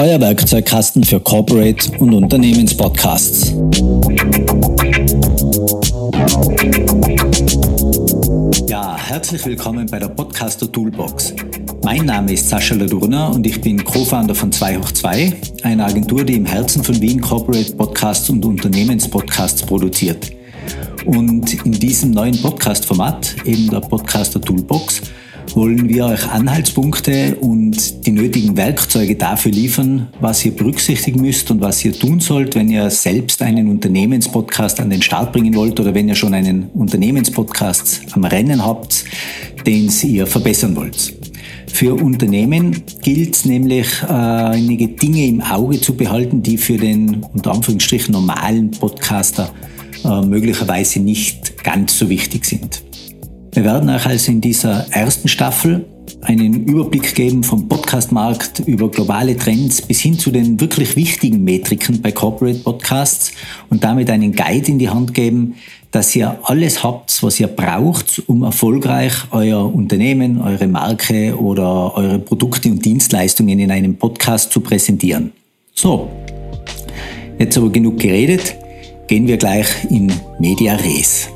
euer Werkzeugkasten für Corporate und Unternehmenspodcasts. Ja, herzlich willkommen bei der Podcaster Toolbox. Mein Name ist Sascha Ladurner und ich bin Co-Founder von 2 hoch 2, einer Agentur, die im Herzen von Wien Corporate Podcasts und Unternehmenspodcasts produziert. Und in diesem neuen Podcast-Format, eben der Podcaster Toolbox, wollen wir euch Anhaltspunkte und die nötigen Werkzeuge dafür liefern, was ihr berücksichtigen müsst und was ihr tun sollt, wenn ihr selbst einen Unternehmenspodcast an den Start bringen wollt oder wenn ihr schon einen Unternehmenspodcast am Rennen habt, den ihr verbessern wollt. Für Unternehmen gilt es nämlich, äh, einige Dinge im Auge zu behalten, die für den unter Anführungsstrichen normalen Podcaster äh, möglicherweise nicht ganz so wichtig sind. Wir werden euch also in dieser ersten Staffel einen Überblick geben vom Podcast-Markt über globale Trends bis hin zu den wirklich wichtigen Metriken bei Corporate Podcasts und damit einen Guide in die Hand geben, dass ihr alles habt, was ihr braucht, um erfolgreich euer Unternehmen, eure Marke oder eure Produkte und Dienstleistungen in einem Podcast zu präsentieren. So, jetzt aber genug geredet, gehen wir gleich in Media Res.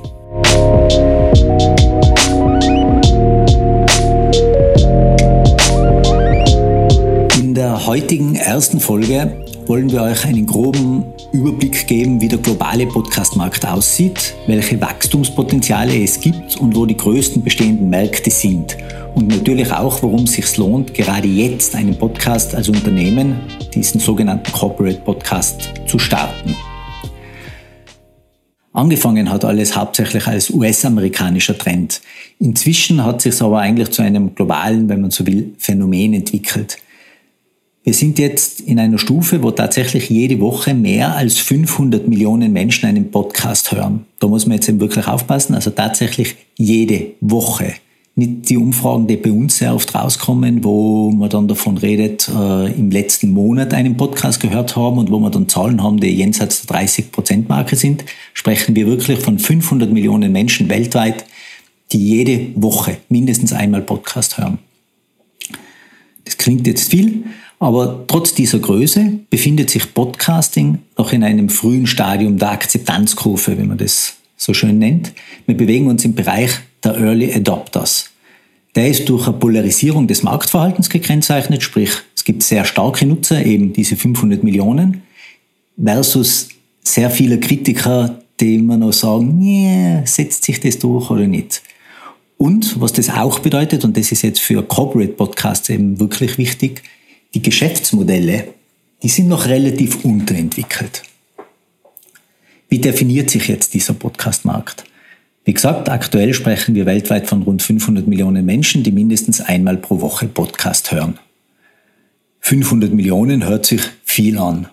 Heutigen ersten Folge wollen wir euch einen groben Überblick geben, wie der globale Podcastmarkt aussieht, welche Wachstumspotenziale es gibt und wo die größten bestehenden Märkte sind. Und natürlich auch, warum es sich lohnt, gerade jetzt einen Podcast als Unternehmen, diesen sogenannten Corporate Podcast, zu starten. Angefangen hat alles hauptsächlich als US-amerikanischer Trend. Inzwischen hat sich aber eigentlich zu einem globalen, wenn man so will, Phänomen entwickelt. Wir sind jetzt in einer Stufe, wo tatsächlich jede Woche mehr als 500 Millionen Menschen einen Podcast hören. Da muss man jetzt eben wirklich aufpassen. Also tatsächlich jede Woche. Nicht die Umfragen, die bei uns sehr oft rauskommen, wo man dann davon redet, äh, im letzten Monat einen Podcast gehört haben und wo wir dann Zahlen haben, die jenseits der 30-Prozent-Marke sind, sprechen wir wirklich von 500 Millionen Menschen weltweit, die jede Woche mindestens einmal Podcast hören. Das klingt jetzt viel, aber trotz dieser Größe befindet sich Podcasting noch in einem frühen Stadium der Akzeptanzkurve, wie man das so schön nennt. Wir bewegen uns im Bereich der Early Adopters. Der ist durch eine Polarisierung des Marktverhaltens gekennzeichnet, sprich es gibt sehr starke Nutzer, eben diese 500 Millionen, versus sehr viele Kritiker, die immer noch sagen, nee, setzt sich das durch oder nicht. Und was das auch bedeutet, und das ist jetzt für Corporate Podcasts eben wirklich wichtig, die Geschäftsmodelle, die sind noch relativ unterentwickelt. Wie definiert sich jetzt dieser Podcast-Markt? Wie gesagt, aktuell sprechen wir weltweit von rund 500 Millionen Menschen, die mindestens einmal pro Woche Podcast hören. 500 Millionen hört sich viel an,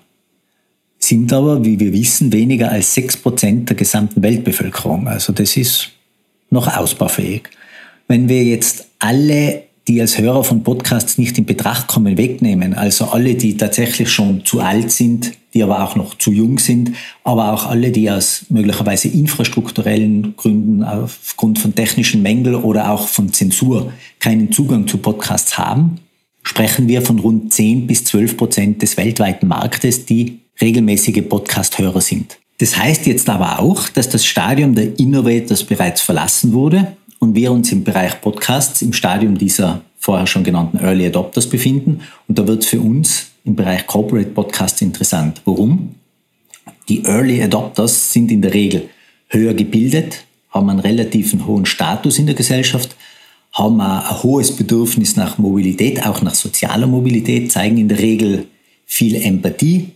sind aber, wie wir wissen, weniger als 6% der gesamten Weltbevölkerung. Also das ist noch ausbaufähig. Wenn wir jetzt alle die als Hörer von Podcasts nicht in Betracht kommen, wegnehmen. Also alle, die tatsächlich schon zu alt sind, die aber auch noch zu jung sind, aber auch alle, die aus möglicherweise infrastrukturellen Gründen, aufgrund von technischen Mängeln oder auch von Zensur keinen Zugang zu Podcasts haben, sprechen wir von rund 10 bis 12 Prozent des weltweiten Marktes, die regelmäßige Podcast-Hörer sind. Das heißt jetzt aber auch, dass das Stadium der Innovators bereits verlassen wurde und wir uns im Bereich Podcasts im Stadium dieser vorher schon genannten Early Adopters befinden. Und da wird es für uns im Bereich Corporate Podcasts interessant. Warum? Die Early Adopters sind in der Regel höher gebildet, haben einen relativen hohen Status in der Gesellschaft, haben ein hohes Bedürfnis nach Mobilität, auch nach sozialer Mobilität, zeigen in der Regel viel Empathie,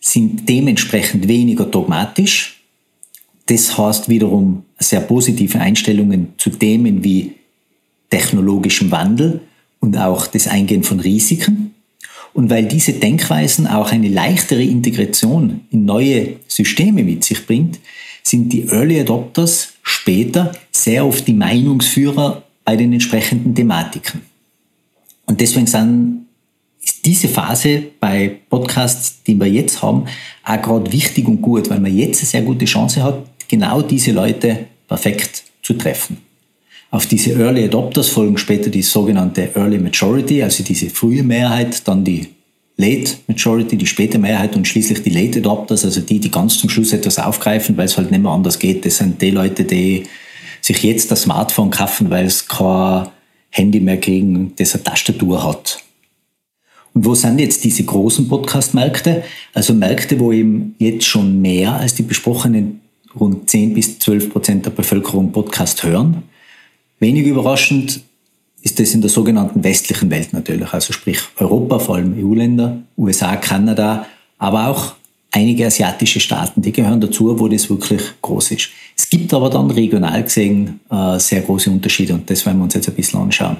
sind dementsprechend weniger dogmatisch das heißt wiederum sehr positive Einstellungen zu Themen wie technologischem Wandel und auch das Eingehen von Risiken. Und weil diese Denkweisen auch eine leichtere Integration in neue Systeme mit sich bringt, sind die Early Adopters später sehr oft die Meinungsführer bei den entsprechenden Thematiken. Und deswegen ist diese Phase bei Podcasts, die wir jetzt haben, auch gerade wichtig und gut, weil man jetzt eine sehr gute Chance hat, genau diese Leute perfekt zu treffen. Auf diese Early Adopters folgen später die sogenannte Early Majority, also diese frühe Mehrheit, dann die Late Majority, die späte Mehrheit und schließlich die Late Adopters, also die, die ganz zum Schluss etwas aufgreifen, weil es halt nicht mehr anders geht. Das sind die Leute, die sich jetzt das Smartphone kaufen, weil es kein Handy mehr kriegen, das eine Tastatur hat. Und wo sind jetzt diese großen Podcast-Märkte? Also Märkte, wo eben jetzt schon mehr als die besprochenen rund 10 bis 12 Prozent der Bevölkerung Podcast hören. Wenig überraschend ist das in der sogenannten westlichen Welt natürlich, also sprich Europa, vor allem EU-Länder, USA, Kanada, aber auch einige asiatische Staaten, die gehören dazu, wo das wirklich groß ist. Es gibt aber dann regional gesehen äh, sehr große Unterschiede und das werden wir uns jetzt ein bisschen anschauen.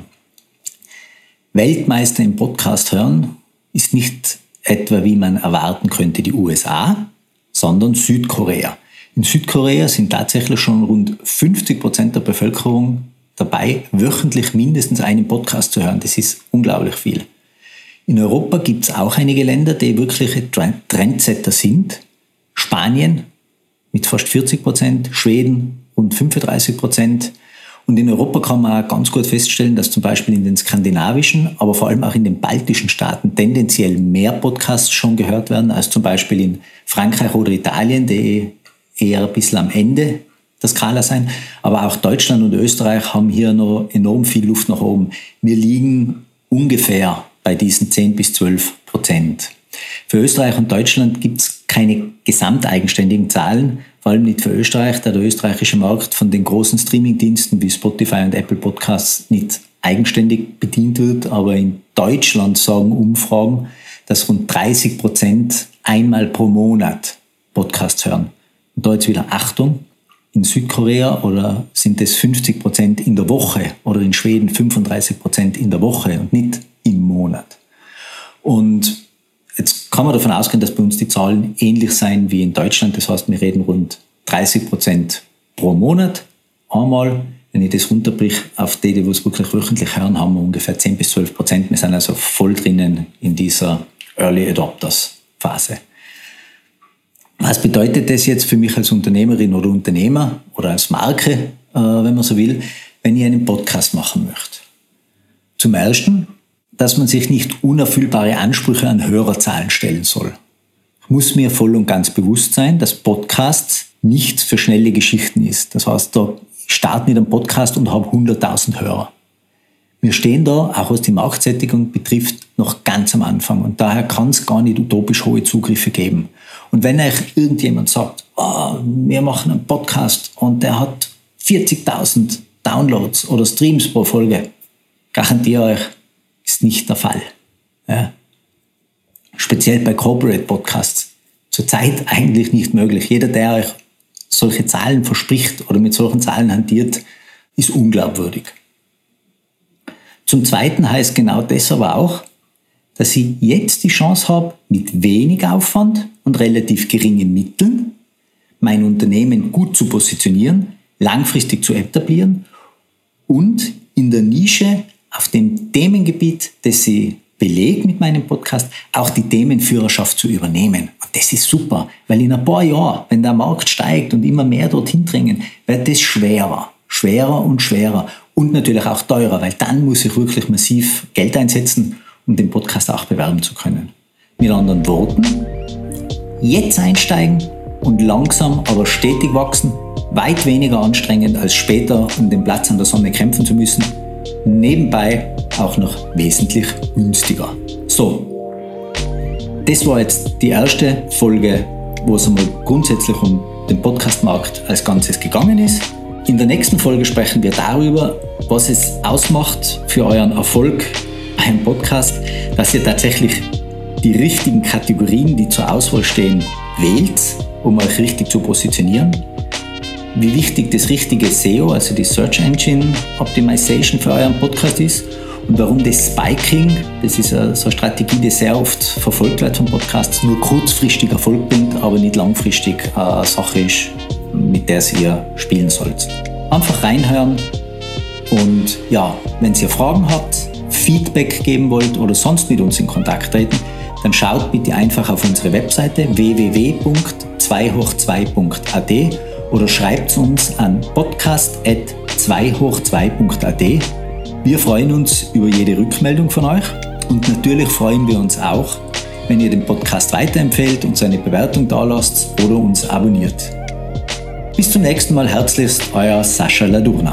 Weltmeister im Podcast hören ist nicht etwa, wie man erwarten könnte, die USA, sondern Südkorea. In Südkorea sind tatsächlich schon rund 50 Prozent der Bevölkerung dabei, wöchentlich mindestens einen Podcast zu hören. Das ist unglaublich viel. In Europa gibt es auch einige Länder, die wirkliche Trendsetter sind. Spanien mit fast 40 Prozent, Schweden rund 35 Prozent. Und in Europa kann man auch ganz gut feststellen, dass zum Beispiel in den skandinavischen, aber vor allem auch in den baltischen Staaten tendenziell mehr Podcasts schon gehört werden als zum Beispiel in Frankreich oder Italien, die eher ein bisschen am Ende der Skala sein. Aber auch Deutschland und Österreich haben hier noch enorm viel Luft nach oben. Wir liegen ungefähr bei diesen 10 bis 12 Prozent. Für Österreich und Deutschland gibt es keine gesamteigenständigen Zahlen, vor allem nicht für Österreich, da der österreichische Markt von den großen Streamingdiensten wie Spotify und Apple Podcasts nicht eigenständig bedient wird. Aber in Deutschland sagen Umfragen, dass rund 30 Prozent einmal pro Monat Podcasts hören. Und da jetzt wieder Achtung, in Südkorea oder sind es 50 Prozent in der Woche oder in Schweden 35 Prozent in der Woche und nicht im Monat. Und jetzt kann man davon ausgehen, dass bei uns die Zahlen ähnlich sein wie in Deutschland. Das heißt, wir reden rund 30 Prozent pro Monat. Einmal, wenn ich das runterbrich auf die, die es wirklich wöchentlich hören, haben wir ungefähr 10 bis 12 Prozent. Wir sind also voll drinnen in dieser Early Adopters Phase. Was bedeutet das jetzt für mich als Unternehmerin oder Unternehmer oder als Marke, äh, wenn man so will, wenn ich einen Podcast machen möchte? Zum Ersten, dass man sich nicht unerfüllbare Ansprüche an Hörerzahlen stellen soll. Ich muss mir voll und ganz bewusst sein, dass Podcast nichts für schnelle Geschichten ist. Das heißt, da starte mit einem Podcast und habe 100.000 Hörer. Wir stehen da, auch was die Marktsättigung betrifft, noch ganz am Anfang und daher kann es gar nicht utopisch hohe Zugriffe geben. Und wenn euch irgendjemand sagt, oh, wir machen einen Podcast und der hat 40.000 Downloads oder Streams pro Folge, garantiere euch, ist nicht der Fall. Ja. Speziell bei Corporate Podcasts. Zurzeit eigentlich nicht möglich. Jeder, der euch solche Zahlen verspricht oder mit solchen Zahlen hantiert, ist unglaubwürdig. Zum Zweiten heißt genau das aber auch, dass ich jetzt die Chance habe, mit wenig Aufwand und relativ geringen Mitteln mein Unternehmen gut zu positionieren, langfristig zu etablieren und in der Nische auf dem Themengebiet, das ich belege mit meinem Podcast, auch die Themenführerschaft zu übernehmen. Und das ist super, weil in ein paar Jahren, wenn der Markt steigt und immer mehr dorthin drängen, wird das schwerer, schwerer und schwerer und natürlich auch teurer, weil dann muss ich wirklich massiv Geld einsetzen, um den Podcast auch bewerben zu können. Mit anderen Worten, jetzt einsteigen und langsam, aber stetig wachsen, weit weniger anstrengend als später, um den Platz an der Sonne kämpfen zu müssen, nebenbei auch noch wesentlich günstiger. So, das war jetzt die erste Folge, wo es einmal grundsätzlich um den Podcastmarkt als Ganzes gegangen ist. In der nächsten Folge sprechen wir darüber, was es ausmacht für euren Erfolg beim Podcast, dass ihr tatsächlich die richtigen Kategorien, die zur Auswahl stehen, wählt, um euch richtig zu positionieren. Wie wichtig das richtige SEO, also die Search Engine Optimization für euren Podcast ist Und warum das Spiking, das ist so eine Strategie, die sehr oft verfolgt wird von Podcasts, nur kurzfristig Erfolg bringt, aber nicht langfristig eine Sache ist, mit der ihr spielen sollt. Einfach reinhören und ja, wenn ihr Fragen habt, Feedback geben wollt oder sonst mit uns in Kontakt treten, dann schaut bitte einfach auf unsere Webseite www.2hoch2.at oder schreibt uns an podcast.2hoch2.at. Wir freuen uns über jede Rückmeldung von euch und natürlich freuen wir uns auch, wenn ihr den Podcast weiterempfehlt, uns eine Bewertung da lasst oder uns abonniert. Bis zum nächsten Mal herzlichst, euer Sascha Ladurna.